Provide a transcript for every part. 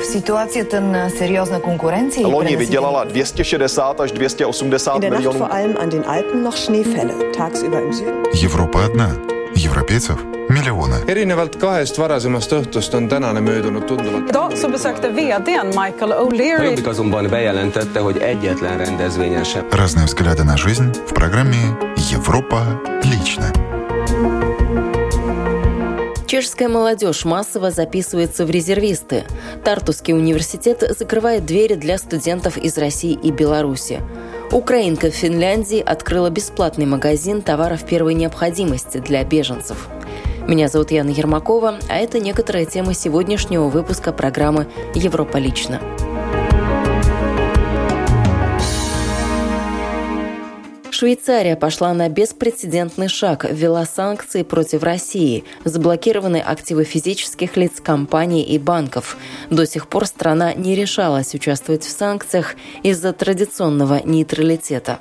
v situaci je ten seriózna konkurenci. Loni vydělala 260 až 280 In der Nacht milionů. vor allem an den Alpen noch Schneefälle. Tagsüber im Süden. Европа одна. Европейцев миллионы. erinevalt kahest varasemast õhtust on tänane möödunud tunduvalt. Idag så besökte vdn Michael O'Leary Jobbik azonban bejelentette, hogy egyetlen rendezvényen sem Разные взгляды на жизнь в программе «Европа лично». Чешская молодежь массово записывается в резервисты. Тартусский университет закрывает двери для студентов из России и Беларуси. Украинка в Финляндии открыла бесплатный магазин товаров первой необходимости для беженцев. Меня зовут Яна Ермакова, а это некоторые темы сегодняшнего выпуска программы «Европа лично». Швейцария пошла на беспрецедентный шаг, ввела санкции против России, заблокированы активы физических лиц, компаний и банков. До сих пор страна не решалась участвовать в санкциях из-за традиционного нейтралитета.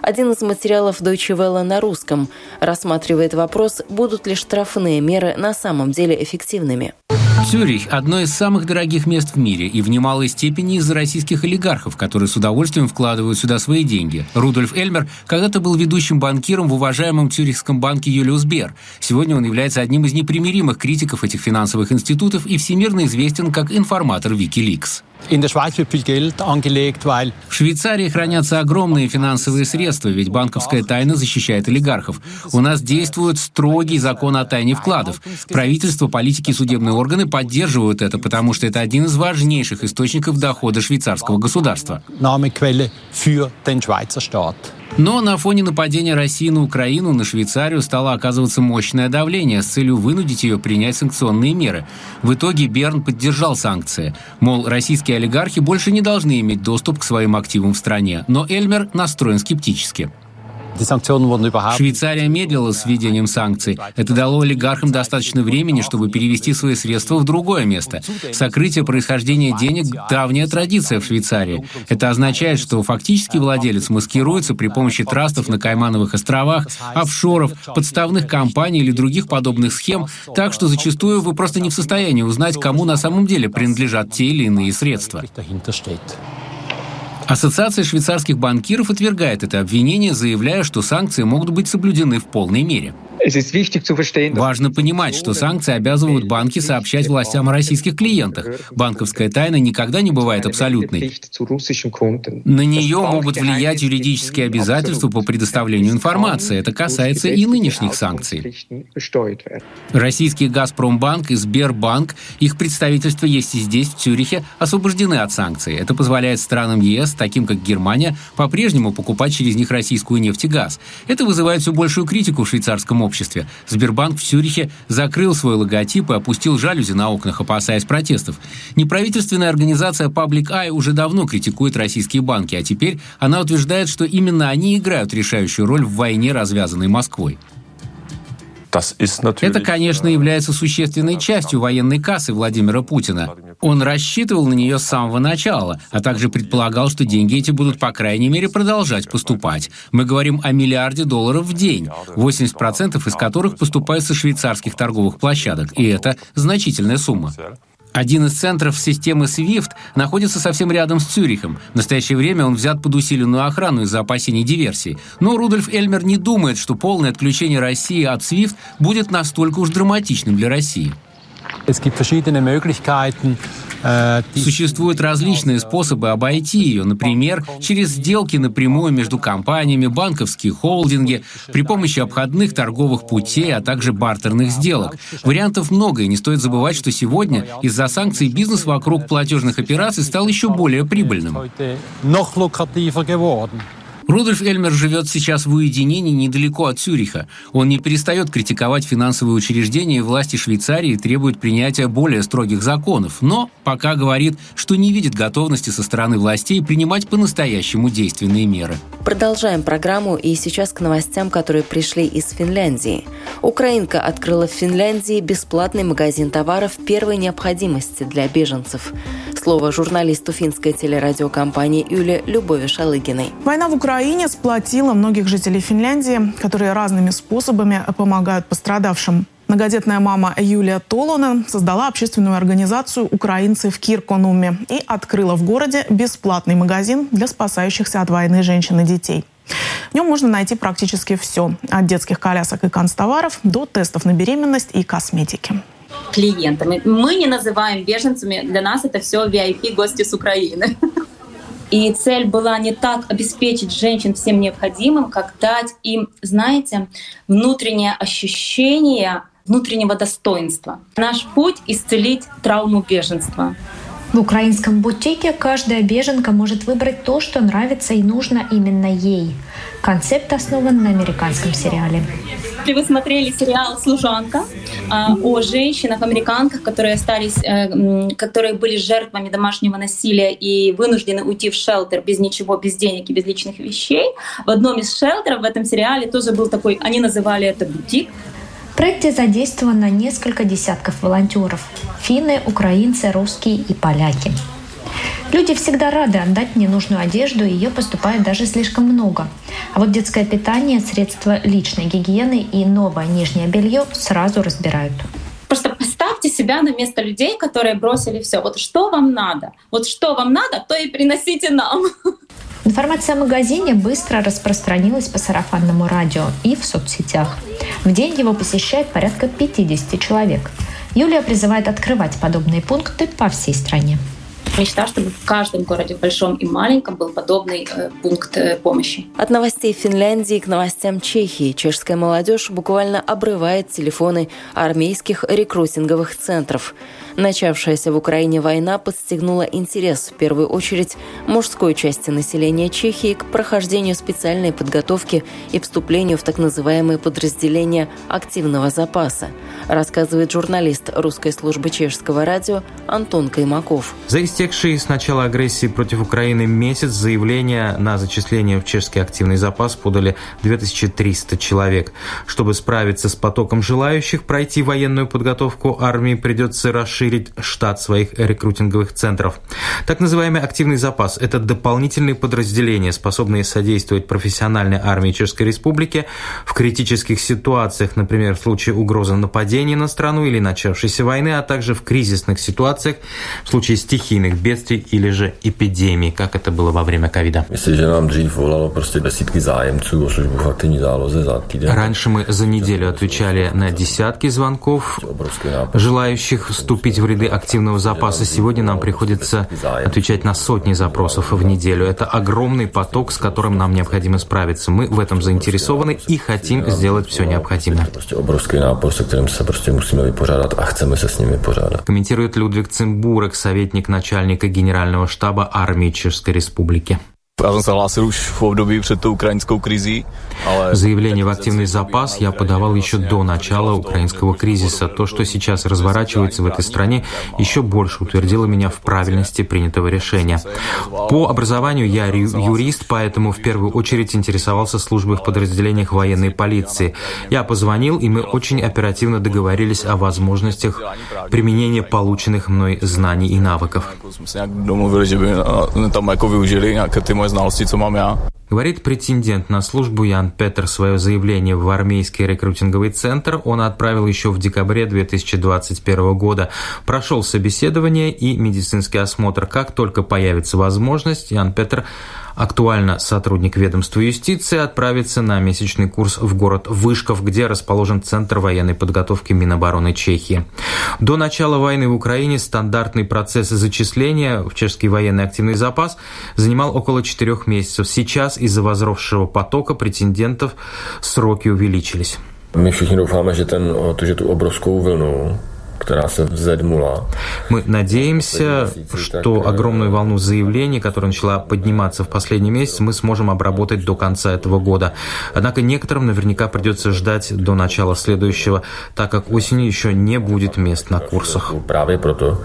Один из материалов Deutsche Welle на русском рассматривает вопрос, будут ли штрафные меры на самом деле эффективными. Цюрих – одно из самых дорогих мест в мире и в немалой степени из-за российских олигархов, которые с удовольствием вкладывают сюда свои деньги. Рудольф Эльмер когда-то был ведущим банкиром в уважаемом цюрихском банке Юлиус Бер. Сегодня он является одним из непримиримых критиков этих финансовых институтов и всемирно известен как информатор Wikileaks. В Швейцарии хранятся огромные финансовые средства, ведь банковская тайна защищает олигархов. У нас действует строгий закон о тайне вкладов. Правительство, политики и судебные органы поддерживают это, потому что это один из важнейших источников дохода швейцарского государства. Но на фоне нападения России на Украину на Швейцарию стало оказываться мощное давление с целью вынудить ее принять санкционные меры. В итоге Берн поддержал санкции. Мол, российские олигархи больше не должны иметь доступ к своим активам в стране. Но Эльмер настроен скептически. Швейцария медлила с введением санкций. Это дало олигархам достаточно времени, чтобы перевести свои средства в другое место. Сокрытие происхождения денег – давняя традиция в Швейцарии. Это означает, что фактически владелец маскируется при помощи трастов на Каймановых островах, офшоров, подставных компаний или других подобных схем, так что зачастую вы просто не в состоянии узнать, кому на самом деле принадлежат те или иные средства. Ассоциация швейцарских банкиров отвергает это обвинение, заявляя, что санкции могут быть соблюдены в полной мере. Важно понимать, что санкции обязывают банки сообщать властям о российских клиентах. Банковская тайна никогда не бывает абсолютной. На нее могут влиять юридические обязательства по предоставлению информации. Это касается и нынешних санкций. Российский «Газпромбанк» и «Сбербанк», их представительства есть и здесь, в Цюрихе, освобождены от санкций. Это позволяет странам ЕС, таким как Германия, по-прежнему покупать через них российскую нефть и газ. Это вызывает все большую критику в швейцарском обществе. Сбербанк в Цюрихе закрыл свой логотип и опустил жалюзи на окнах, опасаясь протестов. Неправительственная организация Public Eye уже давно критикует российские банки, а теперь она утверждает, что именно они играют решающую роль в войне, развязанной Москвой. Это, конечно, является существенной частью военной кассы Владимира Путина. Он рассчитывал на нее с самого начала, а также предполагал, что деньги эти будут, по крайней мере, продолжать поступать. Мы говорим о миллиарде долларов в день, 80% из которых поступают со швейцарских торговых площадок, и это значительная сумма. Один из центров системы SWIFT находится совсем рядом с Цюрихом. В настоящее время он взят под усиленную охрану из-за опасений диверсий. Но Рудольф Эльмер не думает, что полное отключение России от SWIFT будет настолько уж драматичным для России. Существуют различные способы обойти ее, например, через сделки напрямую между компаниями, банковские холдинги, при помощи обходных торговых путей, а также бартерных сделок. Вариантов много, и не стоит забывать, что сегодня из-за санкций бизнес вокруг платежных операций стал еще более прибыльным. Рудольф Эльмер живет сейчас в уединении недалеко от Цюриха. Он не перестает критиковать финансовые учреждения и власти Швейцарии требует принятия более строгих законов, но пока говорит, что не видит готовности со стороны властей принимать по-настоящему действенные меры. Продолжаем программу и сейчас к новостям, которые пришли из Финляндии. Украинка открыла в Финляндии бесплатный магазин товаров первой необходимости для беженцев. Слово журналисту финской телерадиокомпании Юле Любови Шалыгиной. Война в Украине сплотила многих жителей Финляндии, которые разными способами помогают пострадавшим. Многодетная мама Юлия Толона создала общественную организацию «Украинцы в Кирконуме» и открыла в городе бесплатный магазин для спасающихся от войны женщин и детей. В нем можно найти практически все, от детских колясок и канцтоваров до тестов на беременность и косметики клиентами. Мы не называем беженцами, для нас это все VIP-гости с Украины. И цель была не так обеспечить женщин всем необходимым, как дать им, знаете, внутреннее ощущение внутреннего достоинства. Наш путь — исцелить травму беженства. В украинском бутике каждая беженка может выбрать то, что нравится и нужно именно ей. Концепт основан на американском сериале. Если вы смотрели сериал «Служанка» а, о женщинах-американках, которые остались, э, которые были жертвами домашнего насилия и вынуждены уйти в шелтер без ничего, без денег и без личных вещей, в одном из шелтеров в этом сериале тоже был такой, они называли это бутик, в проекте задействовано несколько десятков волонтеров. Финны, украинцы, русские и поляки. Люди всегда рады отдать ненужную одежду, ее поступает даже слишком много. А вот детское питание, средства личной гигиены и новое нижнее белье сразу разбирают. Просто поставьте себя на место людей, которые бросили все. Вот что вам надо? Вот что вам надо, то и приносите нам. Информация о магазине быстро распространилась по сарафанному радио и в соцсетях. В день его посещает порядка 50 человек. Юлия призывает открывать подобные пункты по всей стране. Мечта, чтобы в каждом городе, большом и маленьком, был подобный э, пункт э, помощи. От новостей Финляндии к новостям Чехии чешская молодежь буквально обрывает телефоны армейских рекрутинговых центров. Начавшаяся в Украине война подстегнула интерес в первую очередь мужской части населения Чехии к прохождению специальной подготовки и вступлению в так называемые подразделения активного запаса, рассказывает журналист русской службы чешского радио Антон Каймаков. За истекший с начала агрессии против Украины месяц заявления на зачисление в чешский активный запас подали 2300 человек. Чтобы справиться с потоком желающих пройти военную подготовку, армии придется расширить штат своих рекрутинговых центров. Так называемый активный запас – это дополнительные подразделения, способные содействовать профессиональной армии Чешской Республики в критических ситуациях, например, в случае угрозы нападения на страну или начавшейся войны, а также в кризисных ситуациях, в случае стихийных бедствий или же эпидемий, как это было во время ковида. Раньше мы за неделю отвечали на десятки звонков желающих вступить вступить в ряды активного запаса, сегодня нам приходится отвечать на сотни запросов в неделю. Это огромный поток, с которым нам необходимо справиться. Мы в этом заинтересованы и хотим сделать все необходимое. Комментирует Людвиг Цимбурек, советник начальника Генерального штаба армии Чешской Республики. Заявление в активный запас я подавал еще до начала украинского кризиса. То, что сейчас разворачивается в этой стране, еще больше утвердило меня в правильности принятого решения. По образованию я юрист, поэтому в первую очередь интересовался службой в подразделениях военной полиции. Я позвонил, и мы очень оперативно договорились о возможностях применения полученных мной знаний и навыков. самые co mám já. Говорит претендент на службу Ян Петер свое заявление в армейский рекрутинговый центр. Он отправил еще в декабре 2021 года. Прошел собеседование и медицинский осмотр. Как только появится возможность, Ян Петер Актуально сотрудник ведомства юстиции отправится на месячный курс в город Вышков, где расположен Центр военной подготовки Минобороны Чехии. До начала войны в Украине стандартный процесс зачисления в чешский военный активный запас занимал около четырех месяцев. Сейчас из-за возросшего потока претендентов сроки увеличились. My všichni doufáme, že, ten, že tu мы надеемся, что огромную волну заявлений, которая начала подниматься в последний месяц, мы сможем обработать до конца этого года. Однако некоторым наверняка придется ждать до начала следующего, так как осенью еще не будет мест на курсах. Právě proto,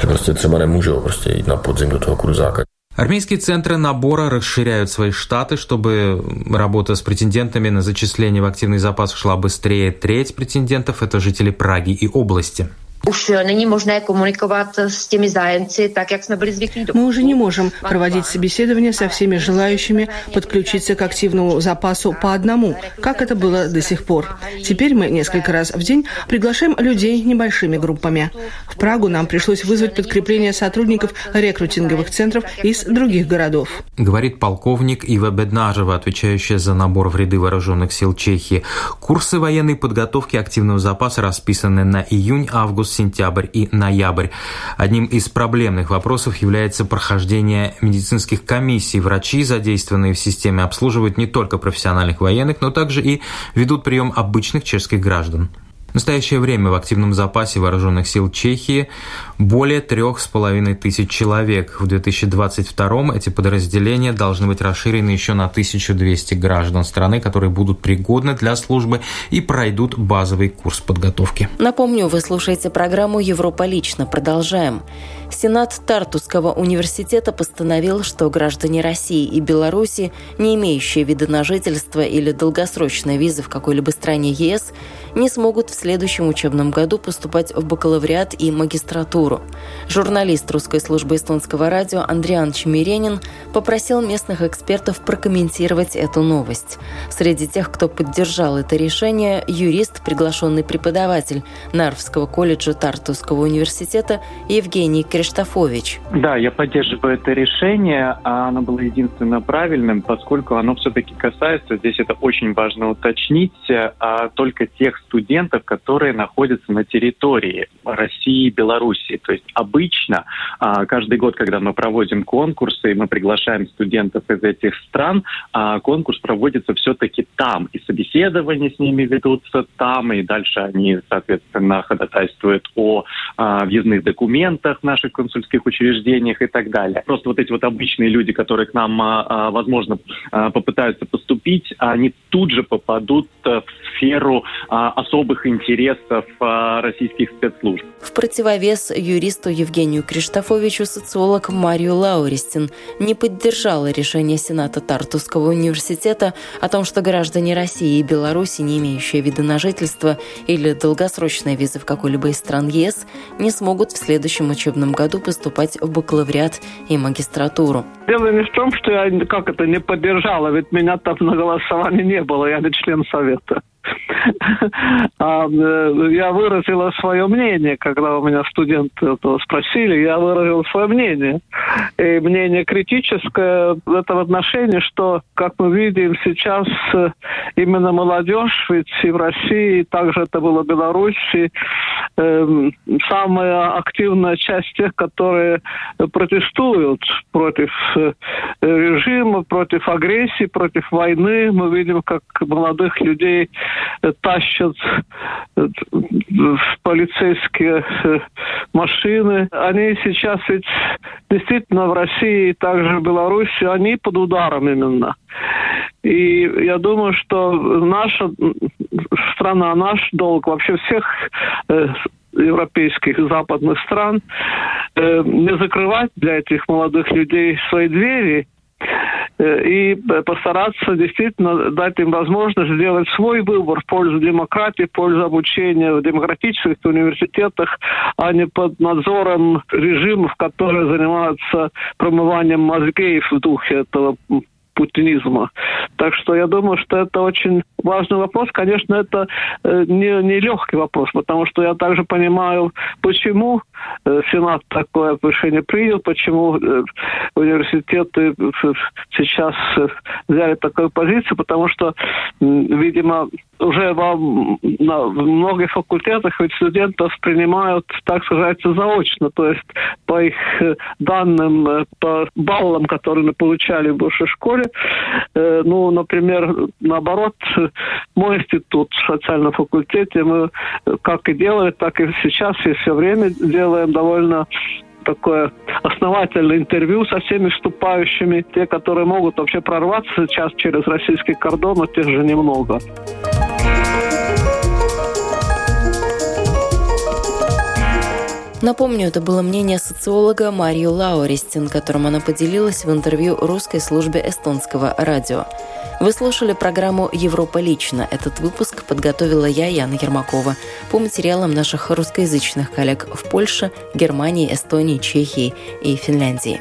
že prostě třeba nemůžou prostě jít na podzim do toho kurzáka. Армейские центры набора расширяют свои штаты, чтобы работа с претендентами на зачисление в активный запас шла быстрее. Треть претендентов – это жители Праги и области. Už není možné komunikovat s těmi zájemci так, как мы были звикли. Мы уже не можем проводить собеседования со всеми желающими подключиться к активному запасу по одному, как это было до сих пор. Теперь мы несколько раз в день приглашаем людей небольшими группами. В Прагу нам пришлось вызвать подкрепление сотрудников рекрутинговых центров из других городов. Говорит полковник Ива Беднажева, отвечающая за набор в ряды вооруженных сил Чехии. Курсы военной подготовки активного запаса расписаны на июнь, август, сентябрь и ноябрь. Одним из проблемных вопросов является прохождение медицинских комиссий. Врачи, задействованные в системе, обслуживают не только профессиональных военных, но также и ведут прием обычных чешских граждан. Настоящее время в активном запасе вооруженных сил Чехии более трех с половиной тысяч человек. В 2022 эти подразделения должны быть расширены еще на 1200 граждан страны, которые будут пригодны для службы и пройдут базовый курс подготовки. Напомню, вы слушаете программу «Европа лично». Продолжаем. Сенат Тартусского университета постановил, что граждане России и Беларуси, не имеющие вида на жительство или долгосрочной визы в какой-либо стране ЕС, не смогут в следующем учебном году поступать в бакалавриат и магистратуру. Журналист русской службы эстонского радио Андриан Чемеренин попросил местных экспертов прокомментировать эту новость. Среди тех, кто поддержал это решение, юрист, приглашенный преподаватель Нарвского колледжа Тартусского университета Евгений Криштофович. Да, я поддерживаю это решение. А оно было единственно правильным, поскольку оно все-таки касается, здесь это очень важно уточнить, а только тех студентов, которые находятся на территории России и Беларуси. То есть обычно а, каждый год, когда мы проводим конкурсы, и мы приглашаем студентов из этих стран, а, конкурс проводится все-таки там. И собеседования с ними ведутся там, и дальше они, соответственно, ходатайствуют о а, въездных документах в наших консульских учреждениях и так далее. Просто вот эти вот обычные люди, которые к нам, возможно, попытаются поступить, они тут же попадут в сферу особых интересов российских спецслужб. В противовес юристу Евгению Криштофовичу социолог Марию Лауристин не поддержала решение Сената Тартусского университета о том, что граждане России и Беларуси, не имеющие вида на жительство или долгосрочные визы в какой-либо из стран ЕС, не смогут в следующем учебном году поступать в бакалавриат и магистратуру. Дело не в том, что я как это не поддержала, ведь меня там на голосовании не было, я не член совета. А, э, я выразила свое мнение, когда у меня студенты спросили, я выразил свое мнение. И мнение критическое в этом отношении, что, как мы видим сейчас, э, именно молодежь, ведь и в России, и также это было в Беларуси, эм, самая активная часть тех, которые протестуют против э, режима, против агрессии, против войны. Мы видим, как молодых людей тащат в полицейские э, машины. Они сейчас ведь действительно в России и также в Беларуси, они под ударом именно. И я думаю, что наша страна, наш долг, вообще всех э, европейских западных стран, э, не закрывать для этих молодых людей свои двери Э, и постараться действительно дать им возможность сделать свой выбор в пользу демократии, в пользу обучения в демократических университетах, а не под надзором режимов, которые занимаются промыванием мозгей в духе этого путинизма. Так что я думаю, что это очень важный вопрос. Конечно, это э, не, не легкий вопрос, потому что я также понимаю, почему э, Сенат такое решение принял, почему э, университеты сейчас взяли такую позицию, потому что, видимо, уже во, на, многих факультетах ведь студентов принимают, так сказать, заочно, то есть по их данным, по баллам, которые мы получали в высшей школе, ну, например, наоборот, мой институт в социальном факультете, мы как и делали, так и сейчас, и все время делаем довольно такое основательное интервью со всеми вступающими. Те, которые могут вообще прорваться сейчас через российский кордон, но тех же немного. Напомню, это было мнение социолога Марию Лауристин, которым она поделилась в интервью русской службе эстонского радио. Вы слушали программу «Европа лично». Этот выпуск подготовила я, Яна Ермакова, по материалам наших русскоязычных коллег в Польше, Германии, Эстонии, Чехии и Финляндии.